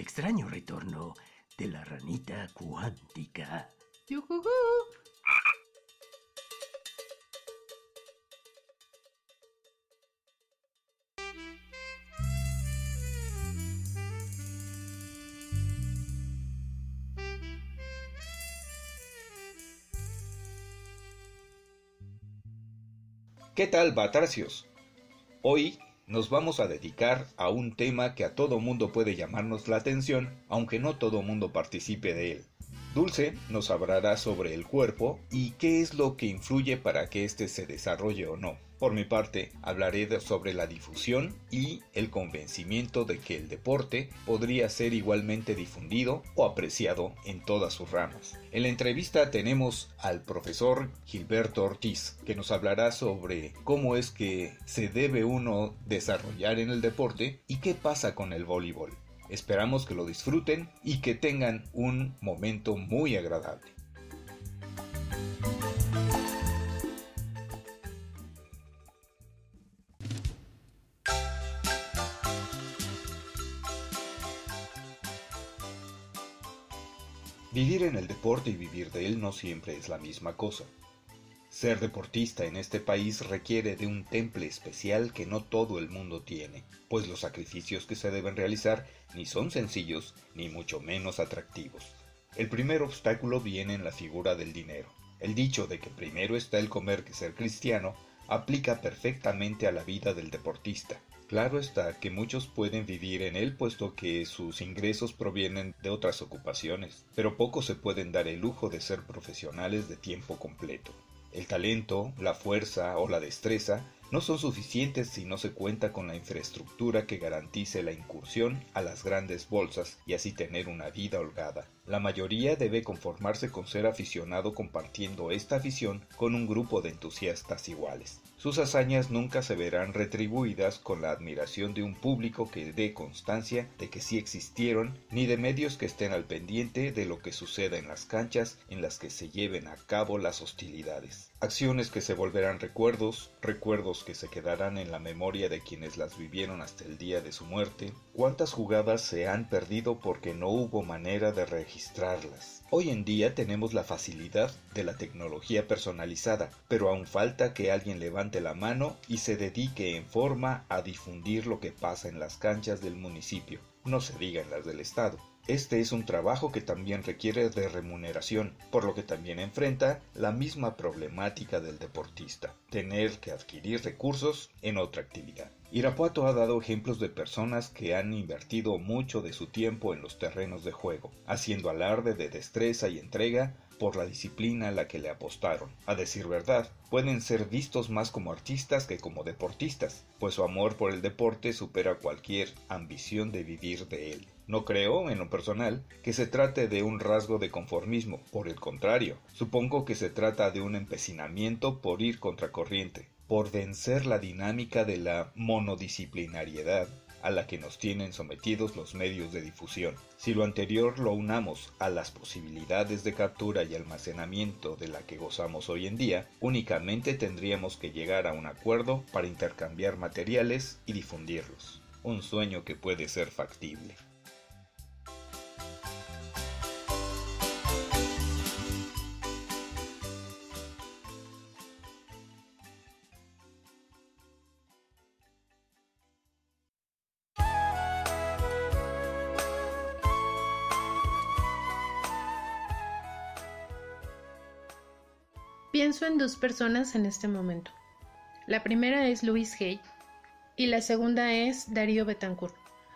el extraño retorno de la ranita cuántica. ¡Yujujú! ¿Qué tal, Batracios? Hoy nos vamos a dedicar a un tema que a todo mundo puede llamarnos la atención, aunque no todo mundo participe de él. Dulce nos hablará sobre el cuerpo y qué es lo que influye para que éste se desarrolle o no. Por mi parte, hablaré sobre la difusión y el convencimiento de que el deporte podría ser igualmente difundido o apreciado en todas sus ramas. En la entrevista tenemos al profesor Gilberto Ortiz, que nos hablará sobre cómo es que se debe uno desarrollar en el deporte y qué pasa con el voleibol. Esperamos que lo disfruten y que tengan un momento muy agradable. Vivir en el deporte y vivir de él no siempre es la misma cosa. Ser deportista en este país requiere de un temple especial que no todo el mundo tiene, pues los sacrificios que se deben realizar ni son sencillos ni mucho menos atractivos. El primer obstáculo viene en la figura del dinero. El dicho de que primero está el comer que ser cristiano aplica perfectamente a la vida del deportista. Claro está que muchos pueden vivir en él puesto que sus ingresos provienen de otras ocupaciones, pero pocos se pueden dar el lujo de ser profesionales de tiempo completo. El talento, la fuerza o la destreza no son suficientes si no se cuenta con la infraestructura que garantice la incursión a las grandes bolsas y así tener una vida holgada. La mayoría debe conformarse con ser aficionado compartiendo esta afición con un grupo de entusiastas iguales. Sus hazañas nunca se verán retribuidas con la admiración de un público que dé constancia de que sí existieron, ni de medios que estén al pendiente de lo que suceda en las canchas en las que se lleven a cabo las hostilidades. Acciones que se volverán recuerdos, recuerdos que se quedarán en la memoria de quienes las vivieron hasta el día de su muerte. ¿Cuántas jugadas se han perdido porque no hubo manera de registrarlas? Hoy en día tenemos la facilidad de la tecnología personalizada, pero aún falta que alguien levante la mano y se dedique en forma a difundir lo que pasa en las canchas del municipio, no se diga en las del Estado. Este es un trabajo que también requiere de remuneración, por lo que también enfrenta la misma problemática del deportista, tener que adquirir recursos en otra actividad. Irapuato ha dado ejemplos de personas que han invertido mucho de su tiempo en los terrenos de juego, haciendo alarde de destreza y entrega por la disciplina a la que le apostaron. A decir verdad, pueden ser vistos más como artistas que como deportistas, pues su amor por el deporte supera cualquier ambición de vivir de él. No creo, en lo personal, que se trate de un rasgo de conformismo, por el contrario, supongo que se trata de un empecinamiento por ir contracorriente, por vencer la dinámica de la monodisciplinariedad a la que nos tienen sometidos los medios de difusión. Si lo anterior lo unamos a las posibilidades de captura y almacenamiento de la que gozamos hoy en día, únicamente tendríamos que llegar a un acuerdo para intercambiar materiales y difundirlos. Un sueño que puede ser factible. Pienso en dos personas en este momento. La primera es Louise Hay y la segunda es Darío Betancourt.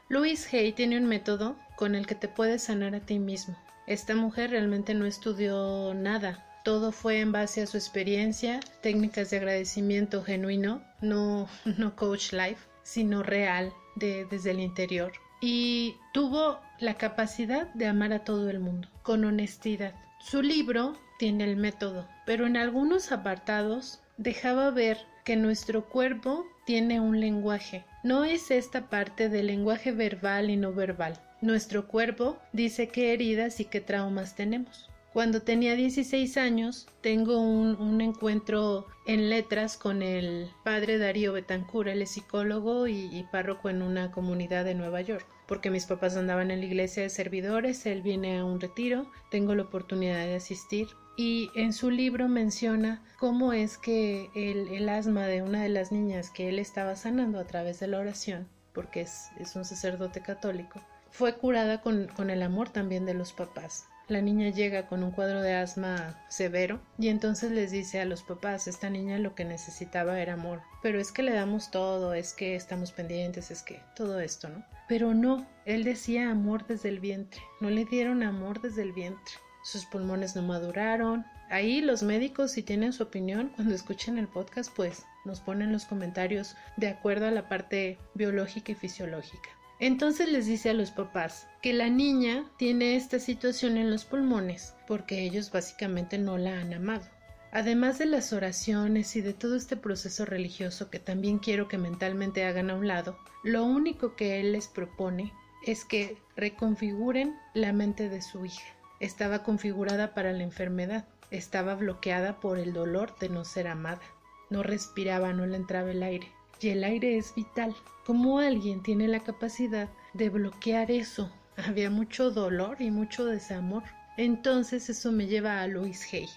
Louise Hay tiene un método con el que te puedes sanar a ti mismo. Esta mujer realmente no estudió nada, todo fue en base a su experiencia, técnicas de agradecimiento genuino, no, no coach life, sino real, de, desde el interior. Y tuvo la capacidad de amar a todo el mundo, con honestidad. Su libro tiene el método, pero en algunos apartados dejaba ver que nuestro cuerpo tiene un lenguaje. No es esta parte del lenguaje verbal y no verbal. Nuestro cuerpo dice qué heridas y qué traumas tenemos. Cuando tenía 16 años, tengo un, encuentro en letras con el padre Darío Betancourt, él es psicólogo y, y párroco en una comunidad de Nueva York porque mis papás andaban en la iglesia de servidores, él viene a un retiro, tengo la oportunidad de asistir y en su libro menciona cómo es que el, asma de una de las niñas que él estaba sanando a través de la oración, porque es, es un sacerdote católico, fue curada con, con el amor también de los papás. La niña llega con un cuadro de asma severo y entonces les dice a los papás, esta niña lo que necesitaba era amor, pero es que le damos todo, es que estamos pendientes, es que todo esto, ¿no? Pero no, él decía amor desde el vientre, no le dieron amor desde el vientre. Sus pulmones no maduraron. Ahí los médicos, si tienen su opinión, cuando escuchen el podcast, pues nos ponen los comentarios de acuerdo a la parte biológica y fisiológica. Entonces les dice a los papás que la niña tiene esta situación en los pulmones porque ellos básicamente no la han amado. Además de las oraciones y de todo este proceso religioso que también quiero que mentalmente hagan a un lado, lo único que él les propone es que reconfiguren la mente de su hija. Estaba configurada para la enfermedad, estaba bloqueada por el dolor de no ser amada. No respiraba, no le entraba el aire. Y el aire es vital. ¿Cómo alguien tiene la capacidad de bloquear eso? Había mucho dolor y mucho desamor. Entonces eso me lleva a Louis Hay.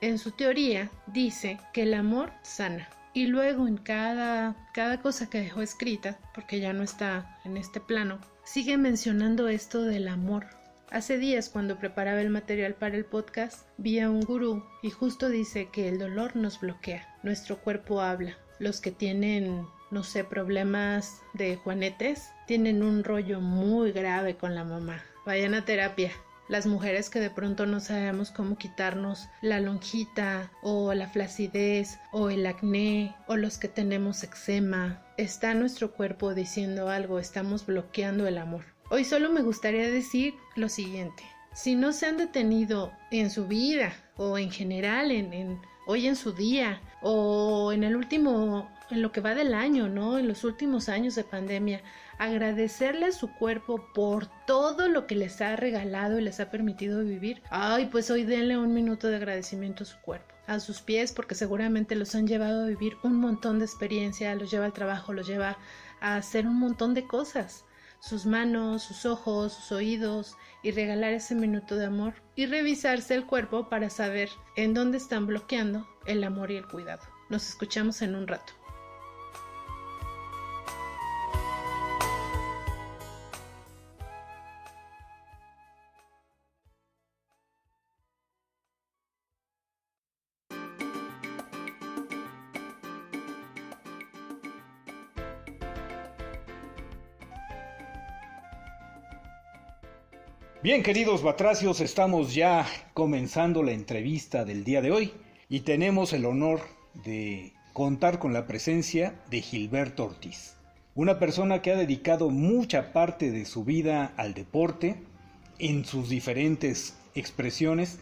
En su teoría dice que el amor sana. Y luego en cada, cada cosa que dejó escrita, porque ya no está en este plano, sigue mencionando esto del amor. Hace días cuando preparaba el material para el podcast vi a un gurú y justo dice que el dolor nos bloquea, nuestro cuerpo habla. Los que tienen, no sé, problemas de juanetes, tienen un rollo muy grave con la mamá. Vayan a terapia. Las mujeres que de pronto no sabemos cómo quitarnos la lonjita o la flacidez o el acné o los que tenemos eczema. Está nuestro cuerpo diciendo algo, estamos bloqueando el amor. Hoy solo me gustaría decir lo siguiente. Si no se han detenido en su vida o en general en, hoy en su día o en el último, en lo que va del año, ¿no? En los últimos años de pandemia, agradecerle a su cuerpo por todo lo que les ha regalado y les ha permitido vivir. Ay, pues hoy denle un minuto de agradecimiento a su cuerpo, a sus pies, porque seguramente los han llevado a vivir un montón de experiencia, los lleva al trabajo, los lleva a hacer un montón de cosas sus manos, sus ojos, sus oídos y regalar ese minuto de amor y revisarse el cuerpo para saber en dónde están bloqueando el amor y el cuidado. Nos escuchamos en un rato. Bien, queridos batracios, estamos ya comenzando la entrevista del día de hoy y tenemos el honor de contar con la presencia de Gilberto Ortiz, una persona que ha dedicado mucha parte de su vida al deporte en sus diferentes expresiones,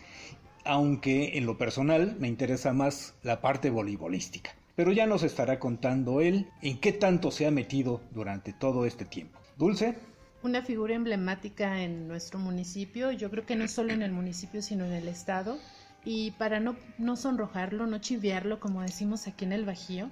aunque en lo personal me interesa más la parte voleibolística. Pero ya nos estará contando él en qué tanto se ha metido durante todo este tiempo. Dulce una figura emblemática en nuestro municipio, yo creo que no solo en el municipio, sino en el estado. Y para no, no sonrojarlo, no chiviarlo, como decimos aquí en el Bajío,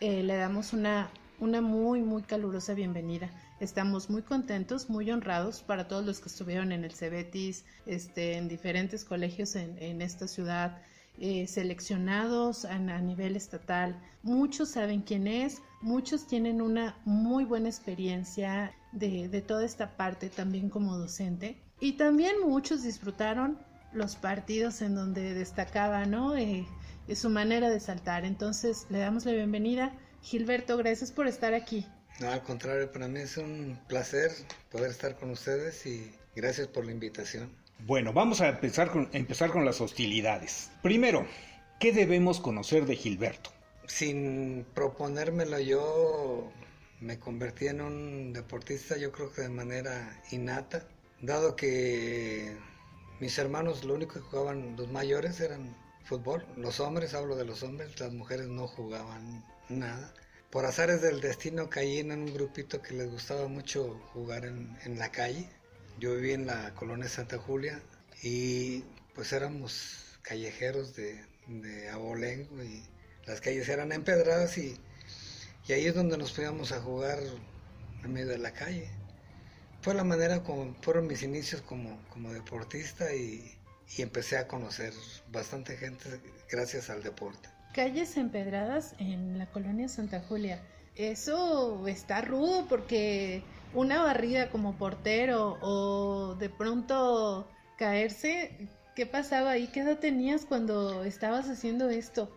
eh, le damos una, una muy, muy calurosa bienvenida. Estamos muy contentos, muy honrados para todos los que estuvieron en el Cebetis, este, en diferentes colegios en, en esta ciudad, eh, seleccionados a, a, nivel estatal. Muchos saben quién es, muchos tienen una muy buena experiencia de, toda esta parte también como docente. Y también muchos disfrutaron los partidos en donde destacaba, ¿no? Eh, su manera de saltar. Entonces, le damos la bienvenida. Gilberto, gracias por estar aquí. No, al contrario, para mí es un placer poder estar con ustedes y gracias por la invitación. Bueno, vamos a empezar con, empezar con las hostilidades. Primero, ¿qué debemos conocer de Gilberto? Sin proponérmelo yo, me convertí en un deportista, yo creo que de manera innata, dado que mis hermanos lo único que jugaban, los mayores, eran fútbol. Los hombres, hablo de los hombres, las mujeres no jugaban nada. Por azares del destino caí en un grupito que les gustaba mucho jugar en, en la calle. Yo viví en la colonia Santa Julia y pues éramos callejeros de, abolengo y las calles eran empedradas y, y ahí es donde nos fuimos a jugar en medio de la calle. Fue la manera como fueron mis inicios como, como deportista y, y empecé a conocer bastante gente gracias al deporte. Calles empedradas en la colonia Santa Julia. Eso está rudo porque una barrida como portero o de pronto caerse, ¿qué pasaba ahí? ¿Qué edad tenías cuando estabas haciendo esto?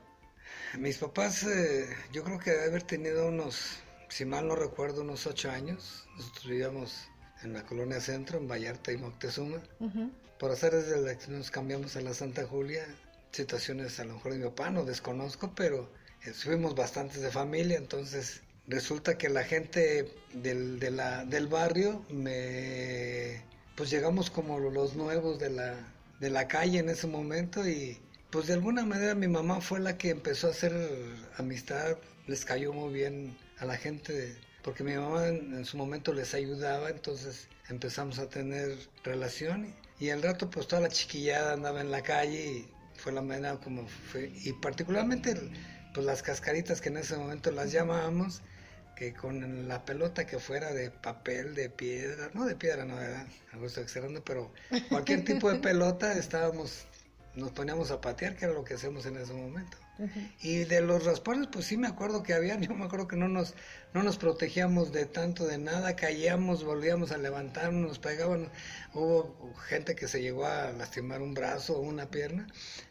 Mis papás, eh, yo creo que debe haber tenido unos, si mal no recuerdo, unos ocho años. Nosotros vivíamos en la colonia centro, en Vallarta y Moctezuma. Por hacer desde la que nos cambiamos a la Santa Julia, situaciones a lo mejor de mi papá, no desconozco, pero eh, fuimos bastantes de familia, entonces resulta que la gente del, del barrio me pues llegamos como los nuevos de la, de la calle en ese momento y pues de alguna manera mi mamá fue la que empezó a hacer amistad, les cayó muy bien a la gente, porque mi mamá en, su momento les ayudaba, entonces empezamos a tener relación y, al rato pues toda la chiquillada andaba en la calle y fue la manera como fue, y particularmente pues las cascaritas que en ese momento las llamábamos, que con la pelota que fuera de papel, de piedra, no de piedra, no, ¿verdad? Algo estoy exagerando, pero cualquier tipo de pelota estábamos, nos poníamos a patear, que era lo que hacemos en ese momento. Y de los raspones, pues sí me acuerdo que había, yo me acuerdo que no nos, no nos protegíamos de tanto de nada, caíamos, volvíamos a levantarnos, nos pegaban, hubo gente que se llegó a lastimar un brazo o una pierna,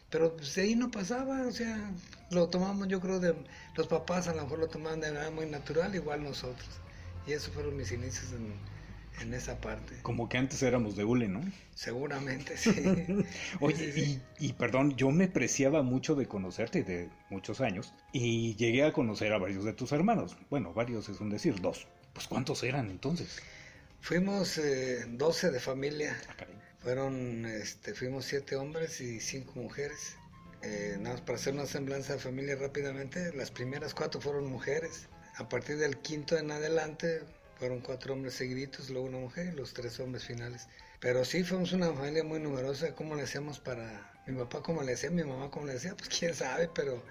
pero pues, de ahí no pasaba, o sea, lo tomamos yo creo de los papás a lo mejor lo tomaban de manera muy natural, igual nosotros. Y esos fueron mis inicios en, en esa parte. Como que antes éramos de hule, ¿no? Seguramente, sí. Oye, Y, perdón, yo me preciaba mucho de conocerte de muchos años y llegué a conocer a varios de tus hermanos. Bueno, varios es un decir, dos. Pues ¿cuántos eran entonces? Fuimos eh, 12 de familia. Ah, Fueron, este, fuimos siete hombres y cinco mujeres. Eh, nada más para hacer una semblanza de familia rápidamente, las primeras cuatro fueron mujeres. A partir del quinto en adelante fueron cuatro hombres seguiditos, luego una mujer y los tres hombres finales. Pero sí, fuimos una familia muy numerosa. ¿Cómo le hacíamos para... Mi papá cómo le hacía, mi mamá cómo le decía? Pues quién sabe, pero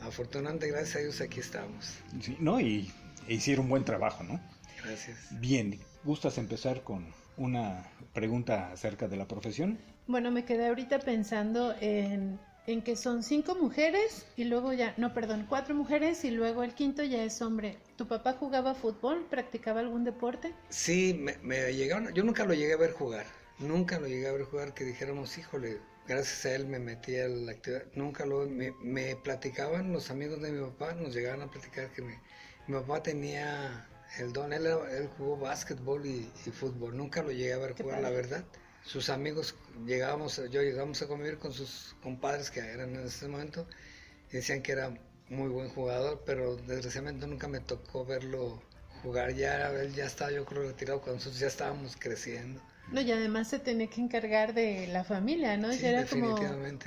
afortunadamente gracias a Dios aquí estamos. Sí, no, y hicieron un buen trabajo, ¿no? Gracias. Bien, ¿gustas empezar con una pregunta acerca de la profesión? Bueno, me quedé ahorita pensando en en que son cinco mujeres y luego ya, no, perdón, cuatro mujeres y luego el quinto ya es hombre. ¿Tu papá jugaba fútbol? ¿Practicaba algún deporte? Sí, me, me llegaron, yo nunca lo llegué a ver jugar, nunca lo llegué a ver jugar que dijéramos, híjole, gracias a él me metí a la actividad, nunca lo, me, me platicaban los amigos de mi papá, nos llegaban a platicar que mi, mi papá tenía el don, él, él jugó básquetbol y, y, fútbol, nunca lo llegué a ver jugar, la verdad sus amigos, llegábamos, yo llegamos a convivir con sus compadres que eran en ese momento y decían que era muy buen jugador, pero desgraciadamente nunca me tocó verlo jugar. Ya él ya estaba, yo creo, retirado cuando nosotros ya estábamos creciendo. No, y además se tenía que encargar de la familia, ¿no? ya era como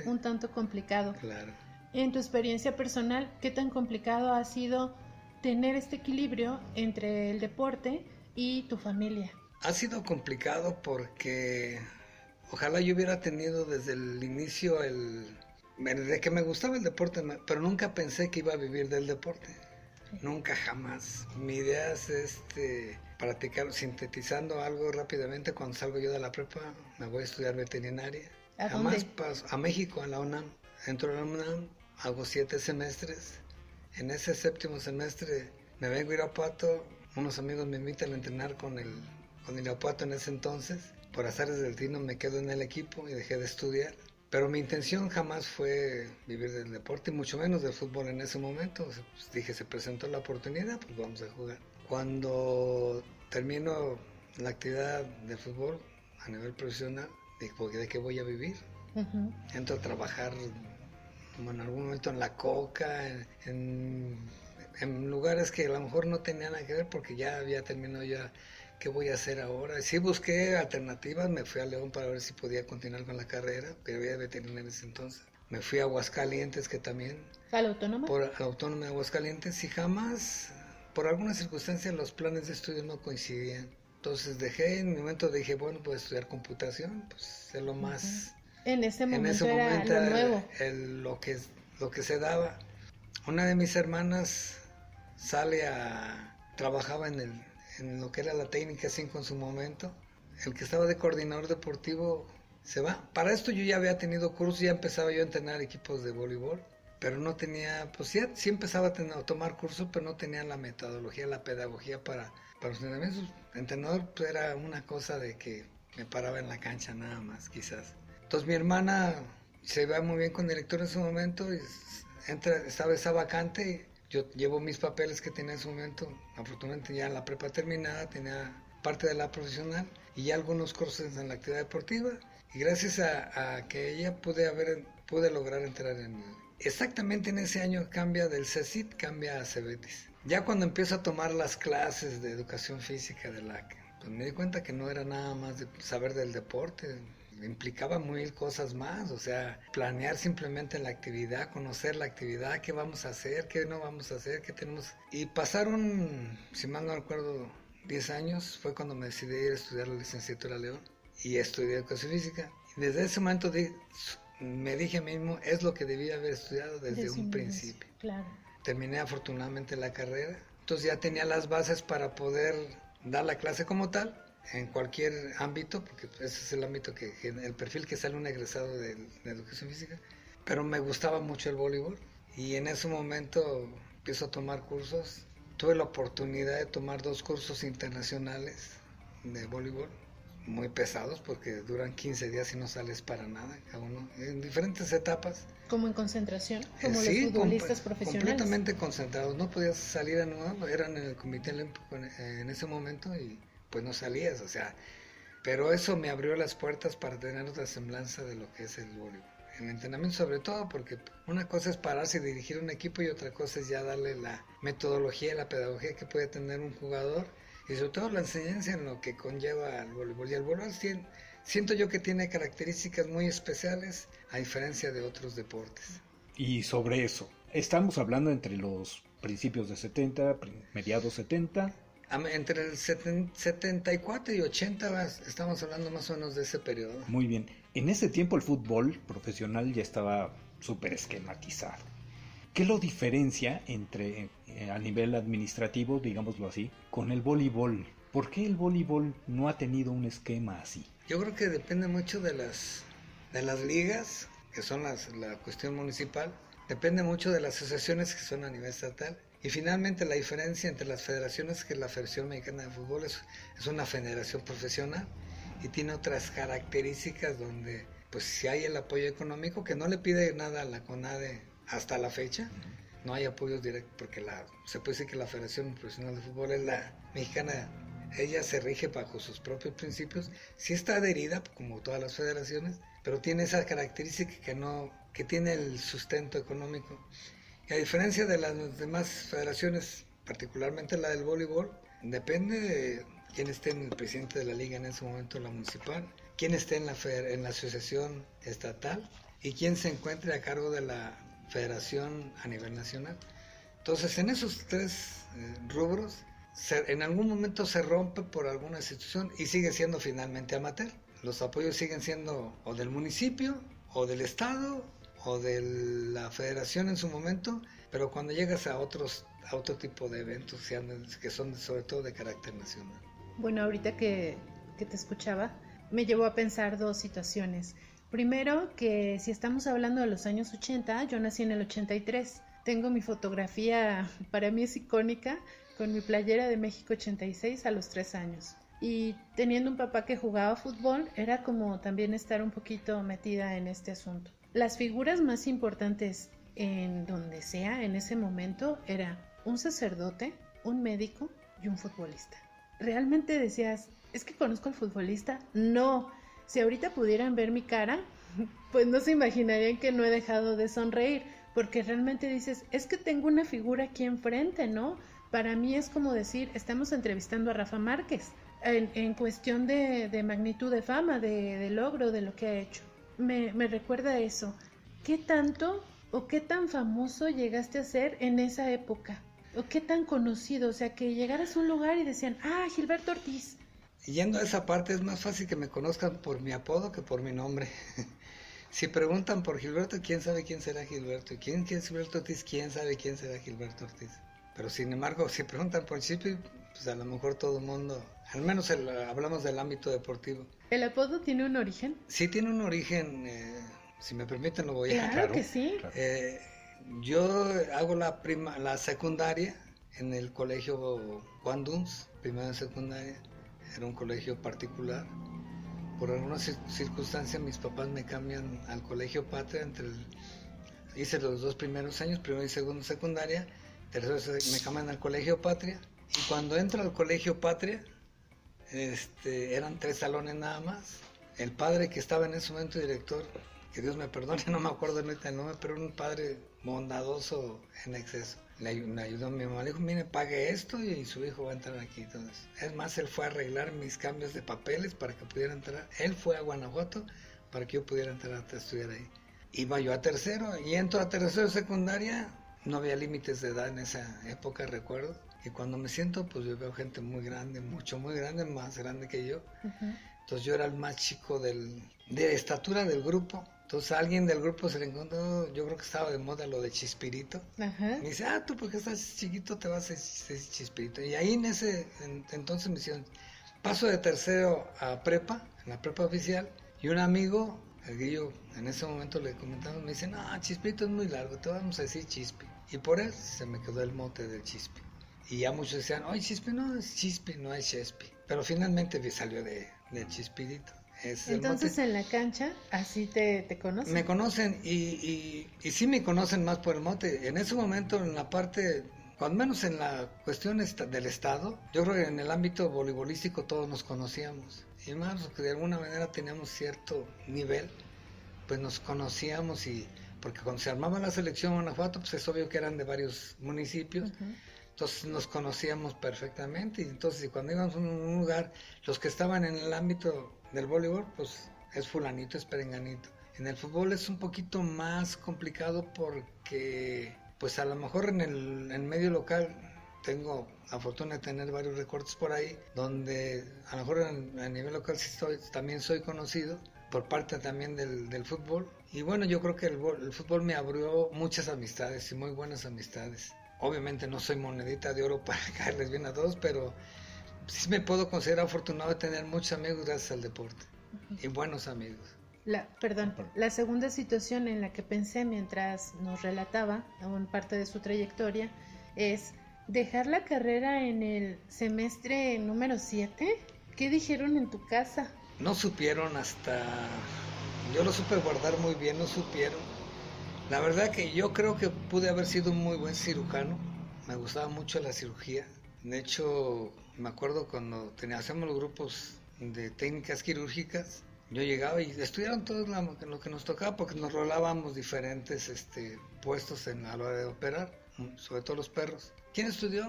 un tanto complicado. Claro. En tu experiencia personal, ¿qué tan complicado ha sido tener este equilibrio entre el deporte y tu familia? Ha sido complicado porque ojalá yo hubiera tenido desde el inicio el... de que me gustaba el deporte, pero nunca pensé que iba a vivir del deporte. Nunca jamás. Mi idea es este, practicar, sintetizando algo rápidamente, cuando salgo yo de la prepa, me voy a estudiar veterinaria. ¿A jamás paso a México, a la UNAM. Entro a la UNAM, hago siete semestres. En ese séptimo semestre me vengo a Irapuato, unos amigos me invitan a entrenar con el con Irapuato en ese entonces. Por azares del destino me quedo en el equipo y dejé de estudiar. Pero mi intención jamás fue vivir del deporte, y mucho menos del fútbol en ese momento. Pues dije, se presentó la oportunidad, pues vamos a jugar. Cuando termino la actividad de fútbol a nivel profesional, dije, ¿de qué voy a vivir? Entro a trabajar como en algún momento en la coca, en, en, lugares que a lo mejor no tenían nada que ver porque ya había terminado ya ¿qué voy a hacer ahora? Sí busqué alternativas, me fui a León para ver si podía continuar con la carrera, pero había veterinaria en ese entonces. Me fui a Aguascalientes, que también... ¿A la autónoma? Por la autónoma de Aguascalientes, y jamás, por alguna circunstancia, los planes de estudio no coincidían. Entonces dejé, en mi momento dije, bueno, puedo estudiar computación, pues es lo más En ese momento, era lo nuevo. lo, que, lo que se daba. Una de mis hermanas sale a... trabajaba en, el, en lo que era la técnica 5 en su momento. El que estaba de coordinador deportivo se va. Para esto yo ya había tenido cursos, ya empezaba yo a entrenar equipos de voleibol, pero no tenía, pues ya sí empezaba a, tener, a tomar cursos, pero no tenía la metodología, la pedagogía para, para los entrenamientos. Entrenador pues, era una cosa de que me paraba en la cancha nada más, quizás. Entonces mi hermana se va muy bien con el director en su momento y entra, estaba esa vacante. Yo llevo mis papeles que tenía en su momento, afortunadamente ya la prepa terminada, tenía parte de la profesional y ya algunos cursos en la actividad deportiva. Y gracias a, que ella pude haber pude lograr entrar en exactamente en ese año cambia del CECIT cambia a Cebetis. Ya cuando empiezo a tomar las clases de educación física de la pues me di cuenta que no era nada más de saber del deporte implicaba mil cosas más, o sea, planear simplemente la actividad, conocer la actividad, qué vamos a hacer, qué no vamos a hacer, qué tenemos. Y pasaron, si mal no recuerdo, 10 años, fue cuando me decidí ir a estudiar la licenciatura León y estudié educación física. Y desde ese momento me dije a mí mismo, es lo que debía haber estudiado desde, un principio. Claro. Terminé afortunadamente la carrera, entonces ya tenía las bases para poder dar la clase como tal en cualquier ámbito, porque ese es el ámbito que, el perfil que sale un egresado de, de educación física. Pero me gustaba mucho el voleibol y en ese momento empiezo a tomar cursos. Tuve la oportunidad de tomar dos cursos internacionales de voleibol muy pesados porque duran 15 días y no sales para nada, cada uno, en diferentes etapas. Como en concentración, como los futbolistas profesionales. Completamente concentrados, no podías salir a nuevo, eran en el Comité Olímpico en, ese momento y pues no salías, o sea, pero eso me abrió las puertas para tener otra semblanza de lo que es el voleibol. El entrenamiento sobre todo, porque una cosa es pararse y dirigir un equipo y otra cosa es ya darle la metodología la pedagogía que puede tener un jugador y sobre todo la enseñanza en lo que conlleva el voleibol. Y el voleibol siento yo que tiene características muy especiales a diferencia de otros deportes. Y sobre eso, estamos hablando entre los principios de 70, mediados 70. Entre el 74 y 80 estamos hablando más o menos de ese periodo. Muy bien. En ese tiempo el fútbol profesional ya estaba súper esquematizado. ¿Qué lo diferencia entre eh, a nivel administrativo, digámoslo así, con el voleibol? ¿Por qué el voleibol no ha tenido un esquema así? Yo creo que depende mucho de las, de las ligas, que son las, la cuestión municipal, depende mucho de las asociaciones que son a nivel estatal. Y finalmente la diferencia entre las federaciones, que la Federación Mexicana de Fútbol es, es una federación profesional y tiene otras características donde pues si hay el apoyo económico que no le pide nada a la CONADE hasta la fecha no hay apoyos directos porque la, se puede decir que la Federación Profesional de Fútbol es la mexicana, ella se rige bajo sus propios principios, sí está adherida como todas las federaciones, pero tiene esa característica que no, que tiene el sustento económico. Y a diferencia de las demás federaciones, particularmente la del voleibol, depende de quién esté en el presidente de la liga en ese momento, la municipal, quién esté en la, en la asociación estatal y quién se encuentre a cargo de la federación a nivel nacional. Entonces, en esos tres eh, rubros, en algún momento se rompe por alguna institución y sigue siendo finalmente amateur. Los apoyos siguen siendo o del municipio, o del Estado, o de la federación en su momento, pero cuando llegas a otros a otro tipo de eventos que son sobre todo de carácter nacional. Bueno, ahorita que, que te escuchaba, me llevó a pensar dos situaciones. Primero, que si estamos hablando de los años 80, yo nací en el 83. Tengo mi fotografía, para mí es icónica, con mi playera de México 86 a los 3 años. Y teniendo un papá que jugaba fútbol, era como también estar un poquito metida en este asunto. Las figuras más importantes en donde sea en ese momento era un sacerdote, un médico y un futbolista. ¿Realmente decías, es que conozco al futbolista? No, si ahorita pudieran ver mi cara, pues no se imaginarían que no he dejado de sonreír, porque realmente dices, es que tengo una figura aquí enfrente, ¿no? Para mí es como decir, estamos entrevistando a Rafa Márquez en, cuestión de, magnitud de fama, de, logro, de lo que ha hecho. Me, recuerda eso. ¿Qué tanto o qué tan famoso llegaste a ser en esa época? ¿O qué tan conocido? O sea, que llegaras a un lugar y decían, ah, Gilberto Ortiz, yendo a esa parte es más fácil que me conozcan por mi apodo que por mi nombre. Si preguntan por Gilberto, ¿quién sabe quién será Gilberto? ¿Y quién, es Gilberto Ortiz? ¿Quién sabe quién será Gilberto Ortiz? Pero sin embargo, si preguntan por Chispi, pues a lo mejor todo el mundo, al menos hablamos del ámbito deportivo. ¿El apodo tiene un origen? Sí, tiene un origen, eh, si me permiten lo voy a... Claro que sí. Eh, yo hago la, prima, la secundaria en el colegio Juan Duns, primera secundaria, era un colegio particular. Por alguna circunstancia mis papás me cambian al colegio Patria entre hice los dos primeros años, primero y segundo secundaria, tercero me cambian al colegio Patria y cuando entro al colegio Patria este, eran tres salones nada más. El padre que estaba en ese momento director, que Dios me perdone, no me acuerdo ahorita el nombre, pero un padre bondadoso en exceso. Le, ayudó a mi mamá, le dijo, mire, pague esto y su hijo va a entrar aquí. Entonces, es más, él fue a arreglar mis cambios de papeles para que pudiera entrar. Él fue a Guanajuato para que yo pudiera entrar a estudiar ahí. Iba yo a tercero y entro a tercero secundaria. No había límites de edad en esa época, recuerdo. Y cuando me siento, pues yo veo gente muy grande, mucho, muy grande, más grande que yo. Entonces yo era el más chico del, de estatura del grupo. Entonces alguien del grupo se le encontró, yo creo que estaba de moda lo de Chispirito. Me dice, ah, tú porque estás chiquito te vas a decir Chispirito. Y ahí en ese, entonces me hicieron, paso de tercero a prepa, en la prepa oficial, y un amigo, el Guillo, en ese momento le comentamos, me dice, no, Chispirito es muy largo, te vamos a decir Chispi. Y por él se me quedó el mote del Chispi. Y ya muchos decían, oye, Chispi no es Chispi, no es Chespi. Pero finalmente salió de, de Chispirito. Entonces en la cancha así te, te conocen. Me conocen y, y, y, sí me conocen más por el mote. En ese momento en la parte, cuando menos en la cuestión del Estado, yo creo que en el ámbito voleibolístico todos nos conocíamos. Y más que de alguna manera teníamos cierto nivel, pues nos conocíamos y porque cuando se armaba la selección Guanajuato, pues es obvio que eran de varios municipios. Entonces nos conocíamos perfectamente y entonces cuando íbamos a un lugar, los que estaban en el ámbito del voleibol, pues es fulanito, es perenganito. En el fútbol es un poquito más complicado porque pues a lo mejor en el medio local tengo la fortuna de tener varios recortes por ahí, donde a lo mejor a nivel local sí también soy conocido por parte también del, del fútbol. Y bueno, yo creo que el, el, fútbol me abrió muchas amistades y muy buenas amistades. Obviamente no soy monedita de oro para caerles bien a todos, pero sí me puedo considerar afortunado de tener muchos amigos gracias al deporte y buenos amigos. La, perdón, la segunda situación en la que pensé mientras nos relataba aún parte de su trayectoria es dejar la carrera en el semestre número 7. ¿Qué dijeron en tu casa? No supieron hasta... Yo lo supe guardar muy bien, no supieron la verdad que yo creo que pude haber sido un muy buen cirujano. Me gustaba mucho la cirugía. De hecho, me acuerdo cuando hacíamos los grupos de técnicas quirúrgicas, yo llegaba y estudiaron todo lo que nos tocaba porque nos rolábamos diferentes este, puestos en, a la hora de operar, sobre todo los perros. ¿Quién estudió?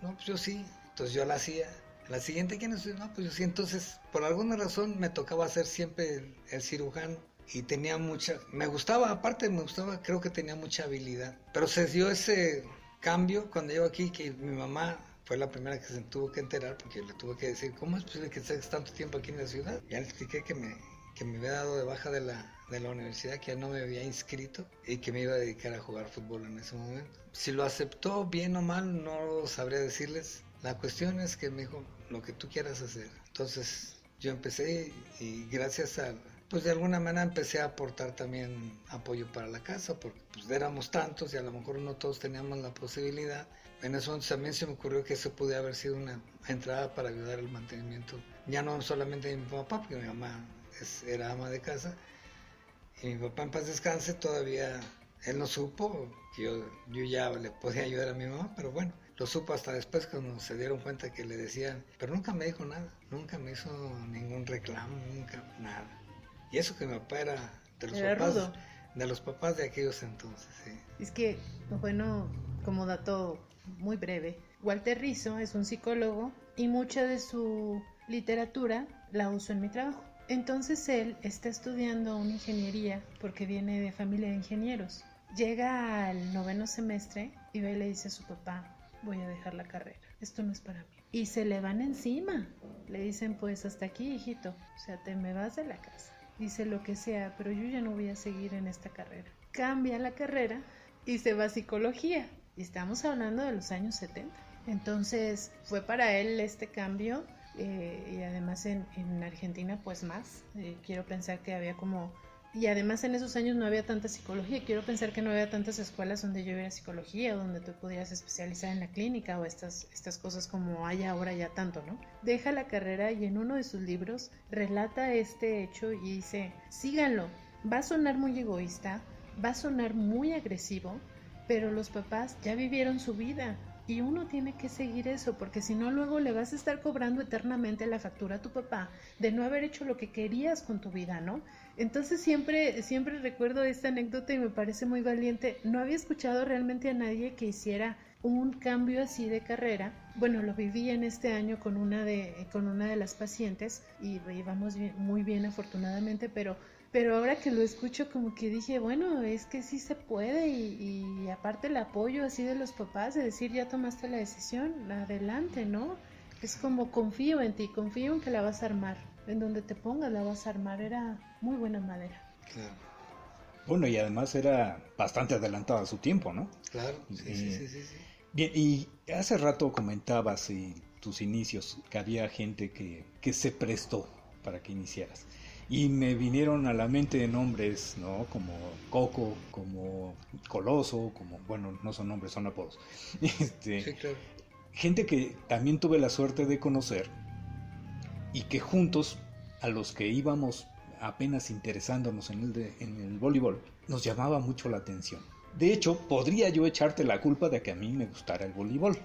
No, pues yo sí. Entonces yo la hacía. La siguiente, ¿quién estudió? No, pues yo sí. Entonces, por alguna razón me tocaba ser siempre el cirujano y tenía mucha, me gustaba, aparte me gustaba, creo que tenía mucha habilidad. Pero se dio ese cambio cuando llego aquí, que mi mamá fue la primera que se tuvo que enterar, porque le tuve que decir, ¿cómo es posible que estés tanto tiempo aquí en la ciudad? Ya le expliqué que me, que me había dado de baja de la, de la universidad, que ya no me había inscrito y que me iba a dedicar a jugar fútbol en ese momento. Si lo aceptó bien o mal, no sabría decirles. La cuestión es que me dijo, lo que tú quieras hacer. Entonces yo empecé y gracias a, pues de alguna manera empecé a aportar también apoyo para la casa, porque pues éramos tantos y a lo mejor no todos teníamos la posibilidad. En eso también se me ocurrió que eso pudiera haber sido una entrada para ayudar al mantenimiento, ya no solamente de mi papá, porque mi mamá era ama de casa, y mi papá en paz descanse todavía, él no supo que yo, yo ya le podía ayudar a mi mamá, pero bueno, lo supo hasta después cuando se dieron cuenta que le decían, pero nunca me dijo nada, nunca me hizo ningún reclamo, nunca nada. Y eso que mi papá era de los papás de los papás de aquellos entonces, sí. Es que, bueno, como dato muy breve, Walter Rizzo es un psicólogo y mucha de su literatura la uso en mi trabajo. Entonces él está estudiando una ingeniería porque viene de familia de ingenieros. Llega al noveno semestre y ve y le dice a su papá, voy a dejar la carrera, esto no es para mí. Y se le van encima, le dicen pues hasta aquí hijito, o sea, te me vas de la casa. Dice lo que sea, pero yo ya no voy a seguir en esta carrera. Cambia la carrera y se va a psicología. Y estamos hablando de los años 70. Entonces fue para él este cambio eh, y además en, en, Argentina pues más. Eh, quiero pensar que había como y además en esos años no había tanta psicología. Quiero pensar que no había tantas escuelas donde yo viera psicología, donde tú pudieras especializar en la clínica o estas, estas cosas como hay ahora ya tanto, ¿no? Deja la carrera y en uno de sus libros relata este hecho y dice, síganlo, va a sonar muy egoísta, va a sonar muy agresivo, pero los papás ya vivieron su vida, y uno tiene que seguir eso, porque si no luego le vas a estar cobrando eternamente la factura a tu papá de no haber hecho lo que querías con tu vida, ¿no? Entonces siempre, siempre recuerdo esta anécdota y me parece muy valiente. No había escuchado realmente a nadie que hiciera un cambio así de carrera. Bueno, lo viví en este año con una de, con una de las pacientes y íbamos muy bien afortunadamente, pero pero ahora que lo escucho como que dije, bueno, es que sí se puede y, aparte el apoyo así de los papás de decir, ya tomaste la decisión, adelante, ¿no? Es como confío en ti, confío en que la vas a armar, en donde te pongas la vas a armar, era muy buena madera. Claro. Bueno, y además era bastante adelantada a su tiempo, ¿no? Claro, sí, sí, sí, sí, Bien, y hace rato comentabas en tus inicios que había gente que, que se prestó para que iniciaras y me vinieron a la mente nombres, ¿no? Como Coco, como Coloso, como, bueno, no son nombres, son apodos. Este, sí, claro. Gente que también tuve la suerte de conocer y que juntos, a los que íbamos apenas interesándonos en el, en el voleibol, nos llamaba mucho la atención. De hecho, podría yo echarte la culpa de que a mí me gustara el voleibol,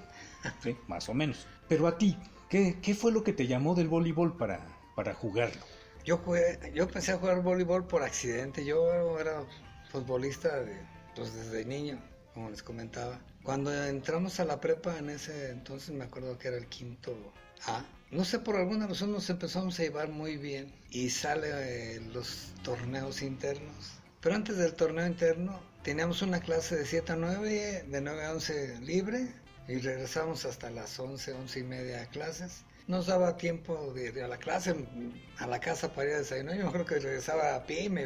¿sí? más o menos. Pero a ti, ¿qué, ¿qué, fue lo que te llamó del voleibol para, para jugarlo? Yo jugué, yo empecé a jugar voleibol por accidente. Yo era futbolista de, pues desde niño, como les comentaba. Cuando entramos a la prepa en ese entonces me acuerdo que era el quinto A. No sé, por alguna razón nos empezamos a llevar muy bien y sale eh, los torneos internos. Pero antes del torneo interno teníamos una clase de 7 a 9, de 9 a 11 libre y regresamos hasta las 11, 11 y media a clases nos daba tiempo de ir a la clase, a la casa para ir a desayunar. Yo creo que regresaba a pie y me,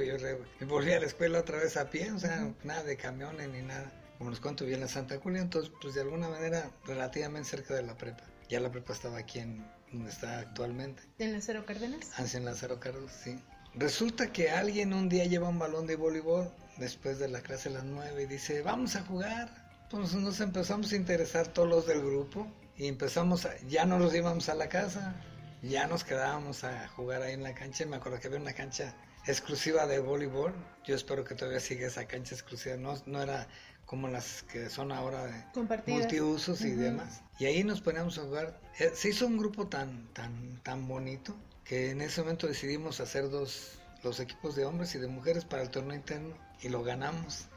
volvía a la escuela otra vez a pie, o sea, nada de camiones ni nada. Como les cuento, bien en Santa Julia, entonces, pues de alguna manera, relativamente cerca de la prepa. Ya la prepa estaba aquí en donde está actualmente. ¿En Lázaro Cárdenas? Ah, en Lázaro Cárdenas, sí. Resulta que alguien un día lleva un balón de voleibol después de la clase a las nueve y dice, vamos a jugar. Pues nos empezamos a interesar todos los del grupo y empezamos, ya no nos íbamos a la casa, ya nos quedábamos a jugar ahí en la cancha. Me acuerdo que había una cancha exclusiva de voleibol. Yo espero que todavía siga esa cancha exclusiva. No, no era como las que son ahora de multiusos y demás. Y ahí nos poníamos a jugar. Eh, se hizo un grupo tan, tan, tan bonito que en ese momento decidimos hacer dos, los equipos de hombres y de mujeres para el torneo interno y lo ganamos.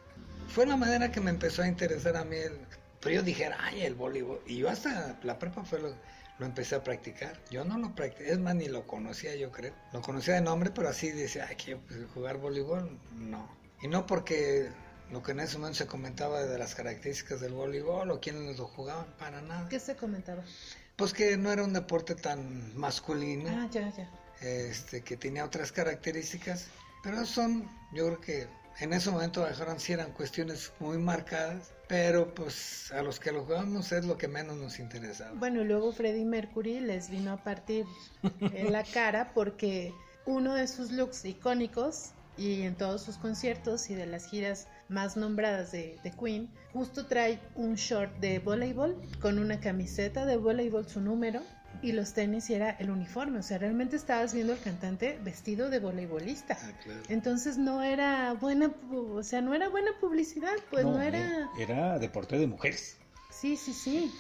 Fue la manera que me empezó a interesar a mí el, pero yo dije, ay, el voleibol. Y yo hasta la prepa fue lo, lo empecé a practicar. Yo no lo practiqué, es más, ni lo conocía, yo creo. Lo conocía de nombre, pero así decía, ay, quiero jugar voleibol. No. Y no porque lo que en ese momento se comentaba de las características del voleibol o quiénes lo jugaban, para nada. ¿Qué se comentaba? Pues que no era un deporte tan masculino. Ah, ya, ya. Este, que tenía otras características. Pero son, yo creo que en ese momento dejaron si eran cuestiones muy marcadas pero pues a los que lo jugamos es lo que menos nos interesaba. Bueno, luego Freddie Mercury les vino a partir en la cara porque uno de sus looks icónicos y en todos sus conciertos y de las giras más nombradas de, de, Queen, justo trae un short de voleibol con una camiseta de voleibol, su número, y los tenis y era el uniforme, o sea, realmente estabas viendo al cantante vestido de voleibolista. Ah, Entonces no era buena, o sea, no era buena publicidad, pues no, era... Eh, era deporte de mujeres. Sí, sí, sí.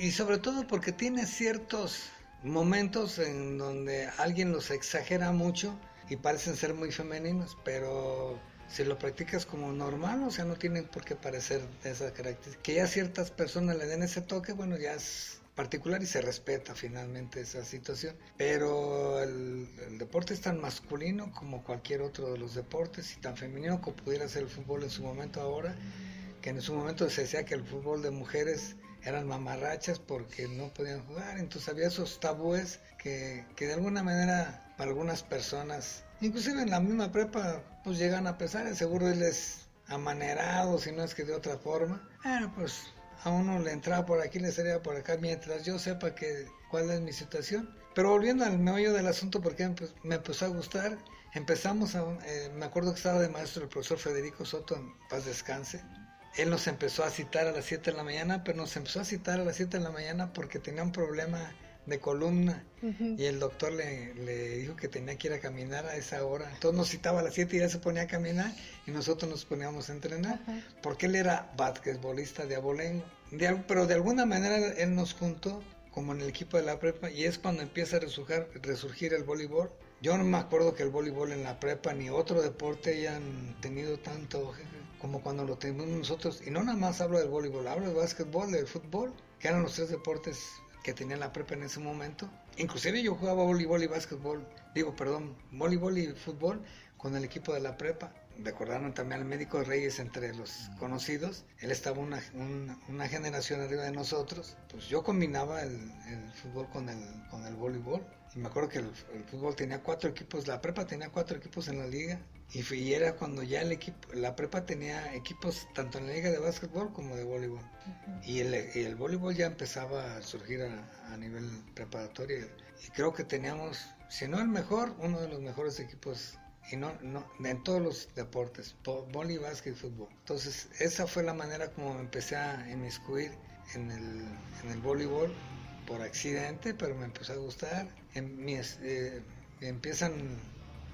Y, sobre todo porque tiene ciertos momentos en donde alguien los exagera mucho y parecen ser muy femeninos, pero si lo practicas como normal, o sea, no tienen por qué parecer de esa característica. Que ya ciertas personas le den ese toque, bueno, ya es particular y se respeta finalmente esa situación. Pero el, deporte es tan masculino como cualquier otro de los deportes y tan femenino como pudiera ser el fútbol en su momento ahora, que en su momento se decía que el fútbol de mujeres eran mamarrachas porque no podían jugar. Entonces había esos tabúes que, que de alguna manera para algunas personas, inclusive en la misma prepa, pues llegan a pesar, seguro él es amanerado, si no es que de otra forma. Bueno, pues a uno le entraba por aquí, le salía por acá, mientras yo sepa que cuál es mi situación. Pero volviendo al meollo del asunto, porque me empezó a gustar, empezamos, a, eh, me acuerdo que estaba de maestro el profesor Federico Soto, en paz descanse. Él nos empezó a citar a las 7 de la mañana, pero nos empezó a citar a las 7 de la mañana porque tenía un problema de columna y el doctor le, le, dijo que tenía que ir a caminar a esa hora. Entonces nos citaba a las 7 y ya se ponía a caminar y nosotros nos poníamos a entrenar porque él era basquetbolista de abolengo. pero de alguna manera él nos juntó como en el equipo de la prepa y es cuando empieza a resurgir, resurgir el voleibol. Yo no me acuerdo que el voleibol en la prepa ni otro deporte hayan tenido tanto como cuando lo tenemos nosotros. Y no nada más hablo del voleibol, hablo del básquetbol, del fútbol, que eran los tres deportes que tenía la prepa en ese momento. Inclusive yo jugaba voleibol y básquetbol, digo, perdón, voleibol y fútbol con el equipo de la prepa. Recordaron también al médico Reyes entre los conocidos. Él estaba una, una, generación arriba de nosotros. Pues yo combinaba el, el, fútbol con el, con el voleibol. Y me acuerdo que el, el, fútbol tenía cuatro equipos, la prepa tenía cuatro equipos en la liga. Y, era cuando ya el equipo, la prepa tenía equipos tanto en la liga de básquetbol como de voleibol. y, el, y, el, voleibol ya empezaba a surgir a, nivel preparatorio. Y creo que teníamos, si no el mejor, uno de los mejores equipos y no, no en todos los deportes, voleibol, básquet y fútbol. Entonces, esa fue la manera como me empecé a inmiscuir en el, en el voleibol por accidente, pero me empezó a gustar. En eh, empiezan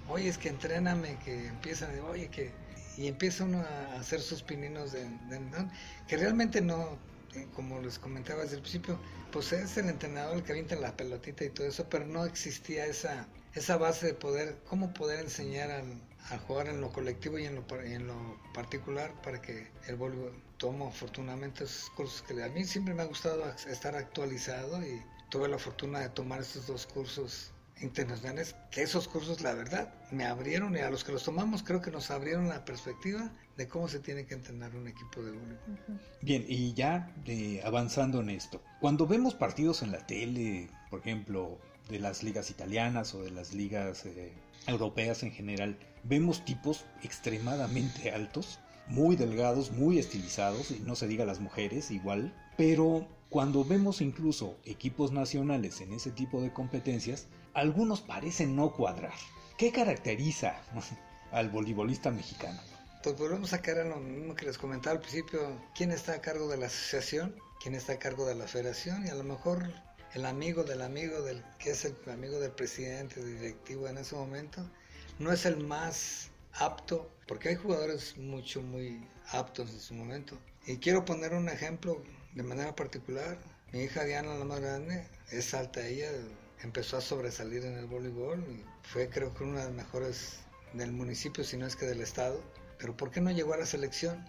oye, es que entréname, que empiezan, oye, que... Y empieza uno a hacer sus pininos de, que realmente no, eh, como les comentaba desde el principio, pues es el entrenador el que avienta la pelotita y todo eso, pero no existía esa, esa base de poder, cómo poder enseñar a jugar en lo colectivo y en lo, particular para que el voleibol tomo afortunadamente esos cursos que a mí siempre me ha gustado estar actualizado y tuve la fortuna de tomar estos dos cursos internacionales, que esos cursos, la verdad, me abrieron y a los que los tomamos creo que nos abrieron la perspectiva de cómo se tiene que entrenar un equipo de voleibol. Bien, y ya de, avanzando en esto, cuando vemos partidos en la tele, por ejemplo, de las ligas italianas o de las ligas eh, europeas en general, vemos tipos extremadamente altos, muy delgados, muy estilizados, y no se diga las mujeres igual, pero cuando vemos incluso equipos nacionales en ese tipo de competencias, algunos parecen no cuadrar. ¿Qué caracteriza al voleibolista mexicano? Pues volvemos a caer a lo mismo que les comentaba al principio. ¿Quién está a cargo de la asociación? ¿Quién está a cargo de la federación? Y a lo mejor el amigo del amigo del que es el amigo del presidente directivo en ese momento no es el más apto porque hay jugadores mucho muy aptos en su momento y quiero poner un ejemplo de manera particular mi hija Diana la más grande es alta ella empezó a sobresalir en el voleibol y fue creo que una de las mejores del municipio, si no es que del estado. Pero ¿por qué no llegó a la selección?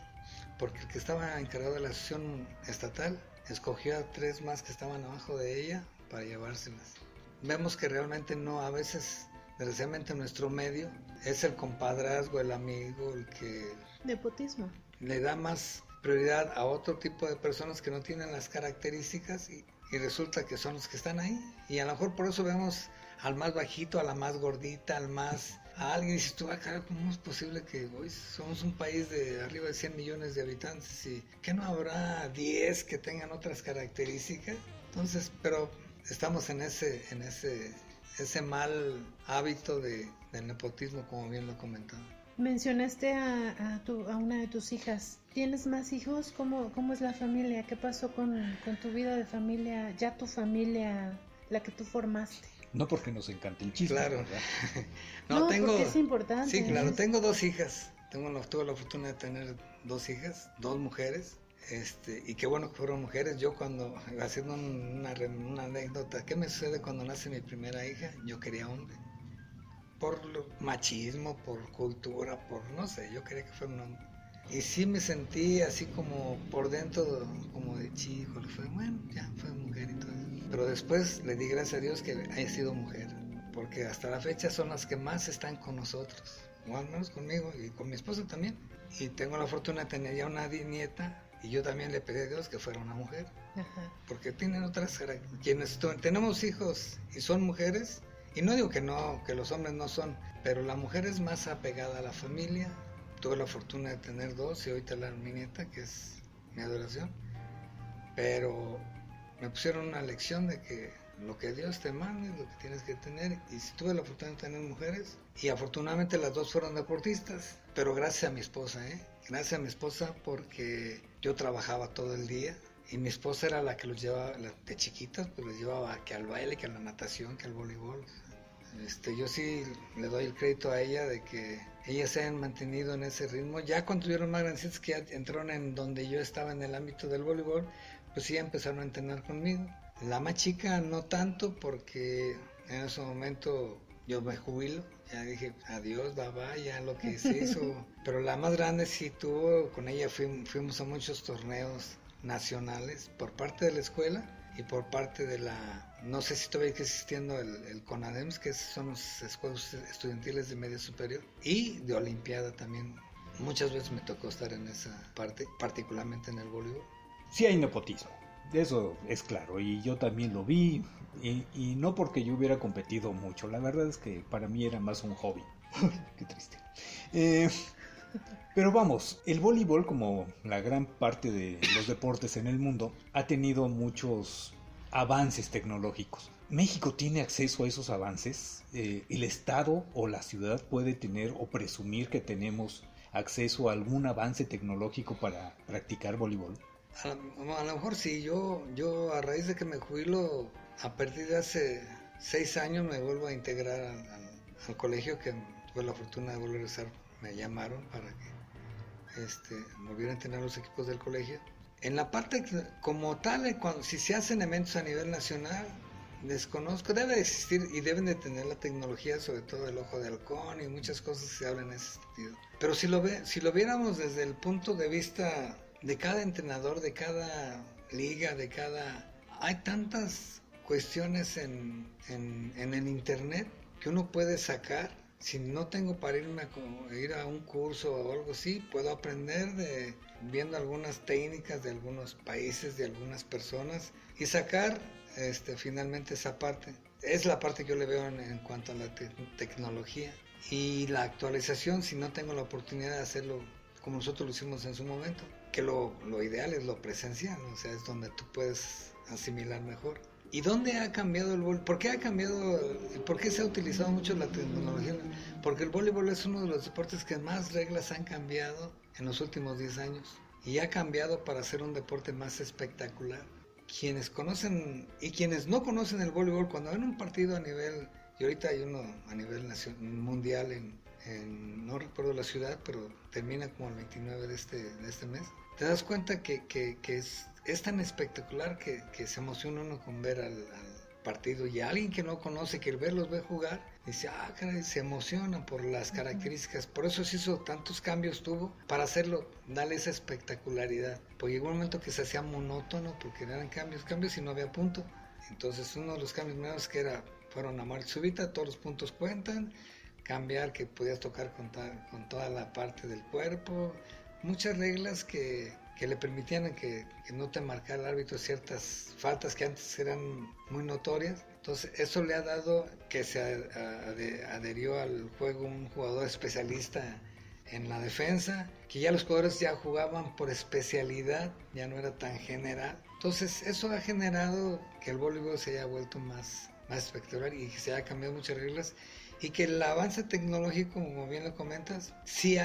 Porque el que estaba encargado de la asociación estatal escogió a tres más que estaban abajo de ella para llevárselas. Vemos que realmente no, a veces, desgraciadamente nuestro medio es el compadrazgo, el amigo, el que... Nepotismo. Le da más prioridad a otro tipo de personas que no tienen las características y, y resulta que son los que están ahí. Y a lo mejor por eso vemos al más bajito, a la más gordita, al más... A alguien dices tú, ah, ¿cómo es posible que hoy somos un país de arriba de 100 millones de habitantes y que no habrá 10 que tengan otras características? Entonces, pero estamos en ese, en ese, ese mal hábito de, del nepotismo, como bien lo comentaba. Mencionaste a, a, tu, a una de tus hijas. ¿Tienes más hijos? ¿Cómo, cómo es la familia? ¿Qué pasó con, con, tu vida de familia? ¿Ya tu familia, la que tú formaste? No porque nos encante el chisme. Claro. no, no, tengo, porque es importante. Sí, claro. Tengo dos hijas. Tengo la, tuve la fortuna de tener dos hijas, dos mujeres. Este, y qué bueno que fueron mujeres. Yo cuando, haciendo una, una anécdota, ¿qué me sucede cuando nace mi primera hija? Yo quería hombre por machismo, por cultura, por no sé, yo quería que fuera un hombre. Y sí me sentí así como por dentro, como de chico, le fue, bueno, ya fue mujer y todo Pero después le di gracias a Dios que haya sido mujer, porque hasta la fecha son las que más están con nosotros, o al menos conmigo y con mi esposa también. Y tengo la fortuna de tener ya una nieta, y yo también le pedí a Dios que fuera una mujer. porque tienen otras quienes tenemos hijos y son mujeres y no digo que no que los hombres no son pero la mujer es más apegada a la familia tuve la fortuna de tener dos y ahorita la mi nieta que es mi adoración. Pero me pusieron una lección de que lo que Dios te manda es lo que tienes que tener. Y si tuve la fortuna de tener mujeres. Y afortunadamente las dos fueron deportistas. Pero gracias a mi esposa eh gracias a mi esposa porque yo trabajaba todo el día. Y mi esposa era la que los llevaba de chiquitas, pues los llevaba que al baile, que a la natación, que al voleibol. Este, yo sí le doy el crédito a ella de que ellas se han mantenido en ese ritmo. Ya cuando tuvieron más grandecitas que ya entraron en donde yo estaba en el ámbito del voleibol, pues sí empezaron a entrenar conmigo. La más chica no tanto porque en ese momento yo me jubilo, ya dije adiós, bye, ya lo que se hizo. Pero la más grande sí tuvo, con ella fuimos a muchos torneos nacionales por parte de la escuela y por parte de la, no sé si todavía está existiendo el, el CONADEMS, que son los escuelas estudiantiles de media superior, y de Olimpiada también. Muchas veces me tocó estar en esa parte, particularmente en el voleibol. Sí hay nepotismo, eso es claro, y yo también lo vi, y, y no porque yo hubiera competido mucho, la verdad es que para mí era más un hobby. Qué triste. Eh, pero vamos, el voleibol, como la gran parte de los deportes en el mundo, ha tenido muchos avances tecnológicos. ¿México tiene acceso a esos avances? Eh, ¿El Estado o la ciudad puede tener o presumir que tenemos acceso a algún avance tecnológico para practicar voleibol? A, lo mejor sí, yo, yo a raíz de que me jubilo, a partir de hace seis años me vuelvo a integrar al, colegio que tuve la fortuna de volver a estar, me llamaron para que este, a tener los equipos del colegio. En la parte como tal, eh, cuando, si se hacen eventos a nivel nacional, desconozco, debe existir y deben de tener la tecnología, sobre todo el ojo de halcón y muchas cosas que se hablan en ese sentido. Pero si lo, ve, si lo viéramos desde el punto de vista de cada entrenador, de cada liga, de cada... Hay tantas cuestiones en, en, en el Internet que uno puede sacar si no tengo para irme a ir a un curso o algo así, puedo aprender de viendo algunas técnicas de algunos países, de algunas personas y sacar este, finalmente esa parte. Es la parte que yo le veo en, cuanto a la tecnología y la actualización si no tengo la oportunidad de hacerlo como nosotros lo hicimos en su momento, que lo, lo ideal es lo presencial, o sea, es donde tú puedes asimilar mejor. ¿Y dónde ha cambiado el voleibol? ¿Por qué ha cambiado, por qué se ha utilizado mucho la tecnología? Porque el voleibol es uno de los deportes que más reglas han cambiado en los últimos 10 años y ha cambiado para ser un deporte más espectacular. Quienes conocen y quienes no conocen el voleibol, cuando ven un partido a nivel, y ahorita hay uno a nivel mundial en, no recuerdo la ciudad, pero termina como el 29 de este, de este mes, te das cuenta que, que, que es es tan espectacular que, se emociona uno con ver al, partido y alguien que no conoce, que el verlos ve jugar, dice, ah, caray, se emociona por las características. Por eso se hizo tantos cambios tuvo para hacerlo, darle esa espectacularidad. Porque llegó un momento que se hacía monótono porque eran cambios, cambios y no había punto. Entonces uno de los cambios nuevos que era, fueron a muerte súbita, todos los puntos cuentan, cambiar que podías tocar con, con toda la parte del cuerpo, muchas reglas que que le permitían que, no te marcara el árbitro ciertas faltas que antes eran muy notorias. Entonces eso le ha dado que se adherió al juego un jugador especialista en la defensa, que ya los jugadores ya jugaban por especialidad, ya no era tan general. Entonces eso ha generado que el voleibol se haya vuelto más, más espectacular y que se haya cambiado muchas reglas y que el avance tecnológico, como bien lo comentas, sí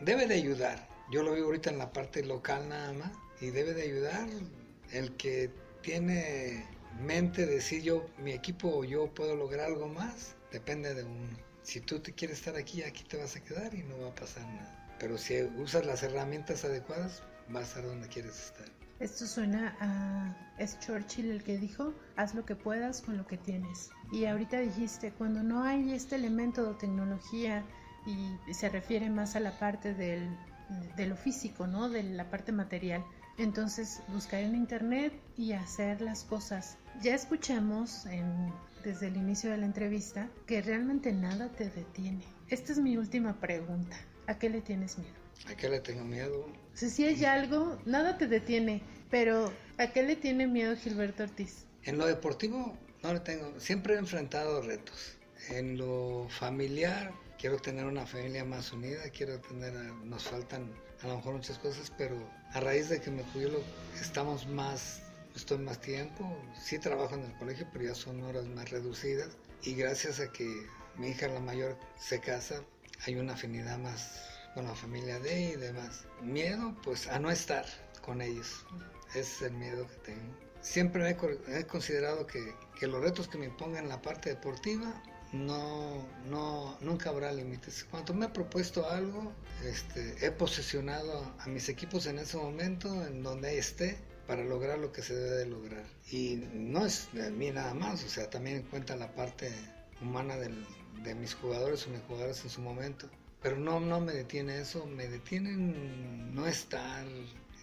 debe de ayudar yo lo veo ahorita en la parte local nada más y debe de ayudar el que tiene mente de decir yo, mi equipo yo puedo lograr algo más, depende de uno. Si tú te quieres estar aquí, aquí te vas a quedar y no va a pasar nada. Pero si usas las herramientas adecuadas, vas a estar donde quieres estar. Esto suena a... Es Churchill el que dijo, haz lo que puedas con lo que tienes. Y ahorita dijiste, cuando no hay este elemento de tecnología y se refiere más a la parte del de lo físico, ¿no? De la parte material. Entonces, buscar en internet y hacer las cosas. Ya escuchamos desde el inicio de la entrevista que realmente nada te detiene. Esta es mi última pregunta. ¿A qué le tienes miedo? ¿A qué le tengo miedo? Si sí hay algo, nada te detiene, pero ¿a qué le tiene miedo Gilberto Ortiz? En lo deportivo no le tengo, siempre he enfrentado retos. En lo familiar quiero tener una familia más unida, quiero tener, nos faltan a lo mejor muchas cosas, pero a raíz de que me jubilo estamos más, estoy más tiempo, sí trabajo en el colegio, pero ya son horas más reducidas y gracias a que mi hija la mayor se casa, hay una afinidad más con la familia de y demás. Miedo, pues a no estar con ellos, ese es el miedo que tengo. Siempre he, considerado que, que los retos que me pongan en la parte deportiva no, no, nunca habrá límites. Cuando me he propuesto algo, este, he posesionado a mis equipos en ese momento, en donde esté, para lograr lo que se debe de lograr. Y no es de mí nada más, o sea, también cuenta la parte humana de mis jugadores o mis jugadores en su momento. Pero no, no me detiene eso, me detienen no estar.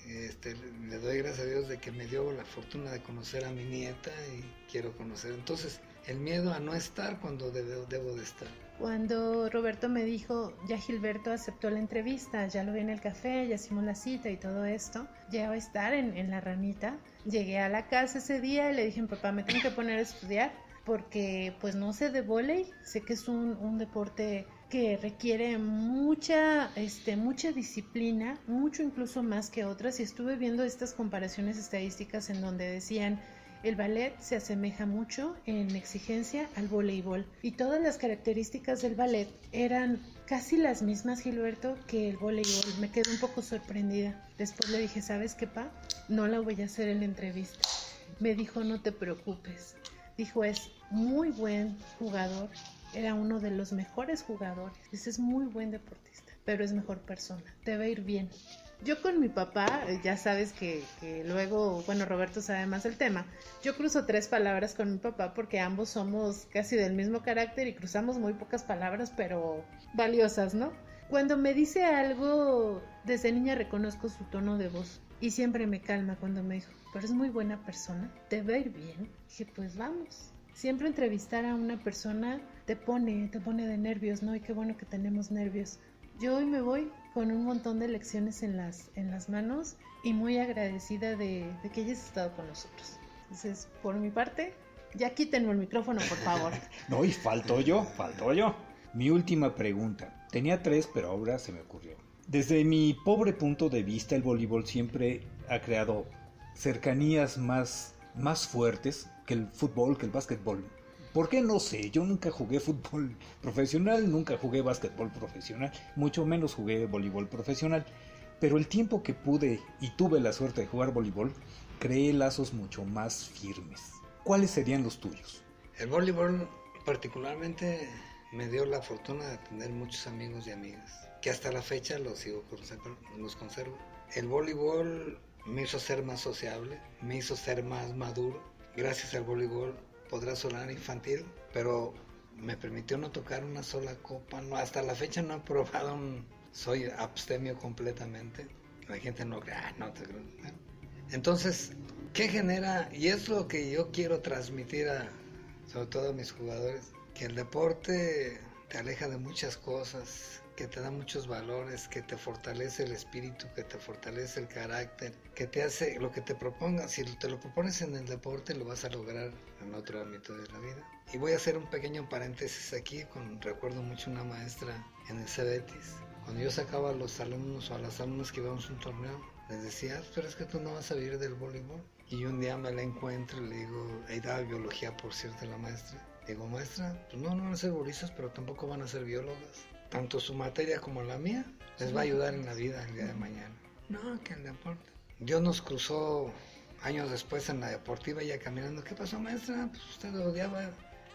Este, le doy gracias a Dios de que me dio la fortuna de conocer a mi nieta y quiero conocer. Entonces, el miedo a no estar cuando debo, de estar. Cuando Roberto me dijo, ya Gilberto aceptó la entrevista, ya lo vi en el café, ya hicimos la cita y todo esto, ya va a estar en, en la ranita. Llegué a la casa ese día y le dije, papá, me tengo que poner a estudiar porque pues no sé de volei, sé que es un, un deporte que requiere mucha, este, mucha disciplina, mucho incluso más que otras, y estuve viendo estas comparaciones estadísticas en donde decían el ballet se asemeja mucho en exigencia al voleibol y todas las características del ballet eran casi las mismas, Gilberto, que el voleibol. Me quedé un poco sorprendida. Después le dije, ¿sabes qué, pa? No la voy a hacer en la entrevista. Me dijo, no te preocupes. Dijo, es muy buen jugador. Era uno de los mejores jugadores. Dice, es muy buen deportista, pero es mejor persona. Te va a ir bien. Yo con mi papá, eh, ya sabes que, luego, bueno, Roberto sabe más el tema. Yo cruzo tres palabras con mi papá porque ambos somos casi del mismo carácter y cruzamos muy pocas palabras, pero valiosas, ¿no? Cuando me dice algo, desde niña reconozco su tono de voz y siempre me calma cuando me dijo, pero es muy buena persona, te va ir bien. Dije, pues vamos. Siempre entrevistar a una persona te pone, te pone de nervios, ¿no? Y qué bueno que tenemos nervios. Yo hoy me voy con un montón de lecciones en las, en las manos y muy agradecida de, que hayas estado con nosotros. Entonces, por mi parte, ya quítenme el micrófono, por favor. no, y faltó yo, faltó yo. Mi última pregunta. Tenía tres, pero ahora se me ocurrió. Desde mi pobre punto de vista, el voleibol siempre ha creado cercanías más, más fuertes que el fútbol, que el básquetbol. ¿Por qué? No sé, yo nunca jugué fútbol profesional, nunca jugué básquetbol profesional, mucho menos jugué voleibol profesional, pero el tiempo que pude y tuve la suerte de jugar voleibol, creé lazos mucho más firmes. ¿Cuáles serían los tuyos? El voleibol particularmente me dio la fortuna de tener muchos amigos y amigas, que hasta la fecha los sigo los conservo. El voleibol me hizo ser más sociable, me hizo ser más maduro. Gracias al voleibol podrá sonar infantil, pero me permitió no tocar una sola copa. No, hasta la fecha no he probado. Soy abstemio completamente. La gente no cree, ah, no te creo. Entonces, ¿qué genera? Y es lo que yo quiero transmitir a, sobre todo a mis jugadores, que el deporte te aleja de muchas cosas, que te da muchos valores, que te fortalece el espíritu, que te fortalece el carácter, que te hace lo que te propongas. Si te lo propones en el deporte, lo vas a lograr en otro ámbito de la vida. Y voy a hacer un pequeño paréntesis aquí, con recuerdo mucho una maestra en el Cebetis. Cuando yo sacaba a los alumnos o a las alumnas que íbamos a un torneo, les decía, ah, pero es que tú no vas a vivir del voleibol. Y un día me la encuentro y le digo, ahí daba biología, por cierto, la maestra. Digo, maestra, pues no, no van a ser bolistas, pero tampoco van a ser biólogas tanto su materia como la mía, les va a ayudar en la vida el día de mañana. No, que el deporte. Dios nos cruzó años después en la deportiva ya caminando. ¿Qué pasó, maestra? Pues usted lo odiaba.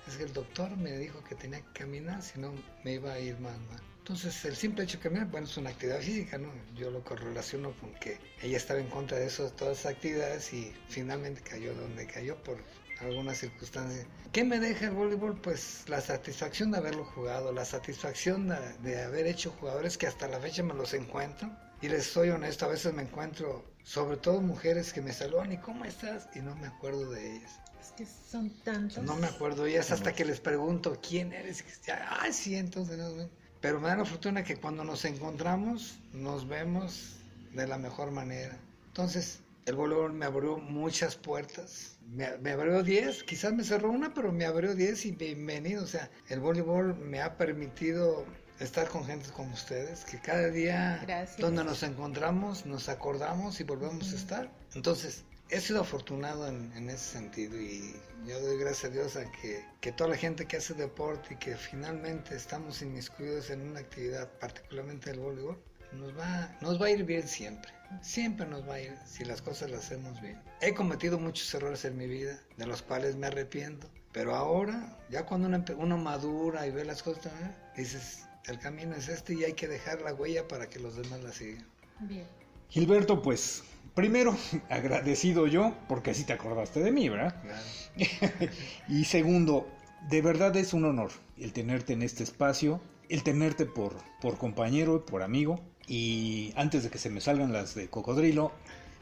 Es que el doctor me dijo que tenía que caminar, si no me iba a ir más mal. Entonces, el simple hecho de caminar, bueno, es una actividad física, ¿no? Yo lo correlaciono con que ella estaba en contra de eso, todas esas actividades y finalmente cayó donde cayó por alguna circunstancia. ¿Qué me deja el voleibol? Pues la satisfacción de haberlo jugado, la satisfacción de, haber hecho jugadores que hasta la fecha me los encuentro. Y les soy honesto, a veces me encuentro, sobre todo mujeres que me saludan y ¿cómo estás? Y no me acuerdo de ellas. Es que son tantos. No me acuerdo de ellas hasta que les pregunto quién eres. Ah, sí, entonces no, pero me da la fortuna que cuando nos encontramos nos vemos de la mejor manera. Entonces, el voleibol me abrió muchas puertas. Me, me abrió 10, quizás me cerró una, pero me abrió 10 y bienvenido. O sea, el voleibol me ha permitido estar con gente como ustedes, que cada día donde nos encontramos nos acordamos y volvemos a estar. Entonces, he sido afortunado en, en, ese sentido y yo doy gracias a Dios a que, que, toda la gente que hace deporte y que finalmente estamos inmiscuidos en una actividad, particularmente el voleibol, nos va, nos va a ir bien siempre. Siempre nos va a ir si las cosas las hacemos bien. He cometido muchos errores en mi vida, de los cuales me arrepiento. Pero ahora, ya cuando uno, uno madura y ve las cosas, dices, el camino es este y hay que dejar la huella para que los demás la sigan. Bien. Gilberto, pues primero agradecido yo, porque así te acordaste de mí, ¿verdad? Claro. y segundo, de verdad es un honor el tenerte en este espacio, el tenerte por, por compañero, por amigo. Y antes de que se me salgan las de cocodrilo,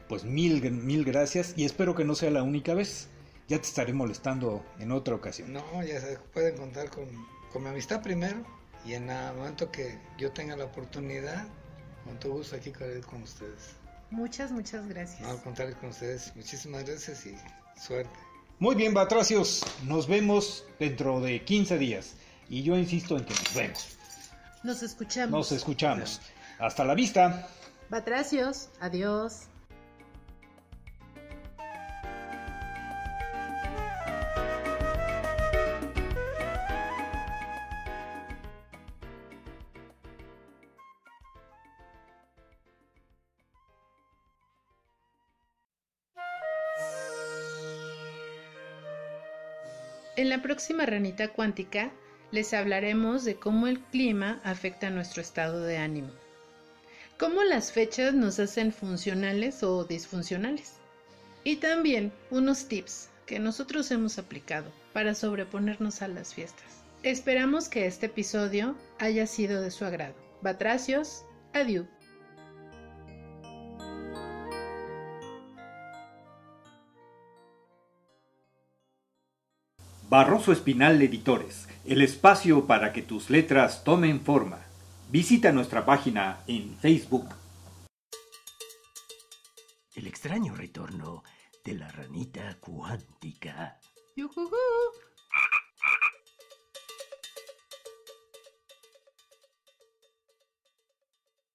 pues mil, mil gracias y espero que no sea la única vez. Ya te estaré molestando en otra ocasión. No, ya se pueden contar con, con mi amistad primero y en el momento que yo tenga la oportunidad, con todo gusto aquí con ustedes. Muchas, muchas gracias. No, al contrario con ustedes. Muchísimas gracias y suerte. Muy bien, Batracios. Nos vemos dentro de 15 días. Y yo insisto en que nos vemos. Nos escuchamos. Nos escuchamos. Hasta la vista. Batracios, adiós. En la próxima ranita cuántica les hablaremos de cómo el clima afecta nuestro estado de ánimo, cómo las fechas nos hacen funcionales o disfuncionales y también unos tips que nosotros hemos aplicado para sobreponernos a las fiestas. Esperamos que este episodio haya sido de su agrado. Batracios, adiós. Barroso Espinal Editores, el espacio para que tus letras tomen forma. Visita nuestra página en Facebook. El extraño retorno de la ranita cuántica. ¡Yujujú!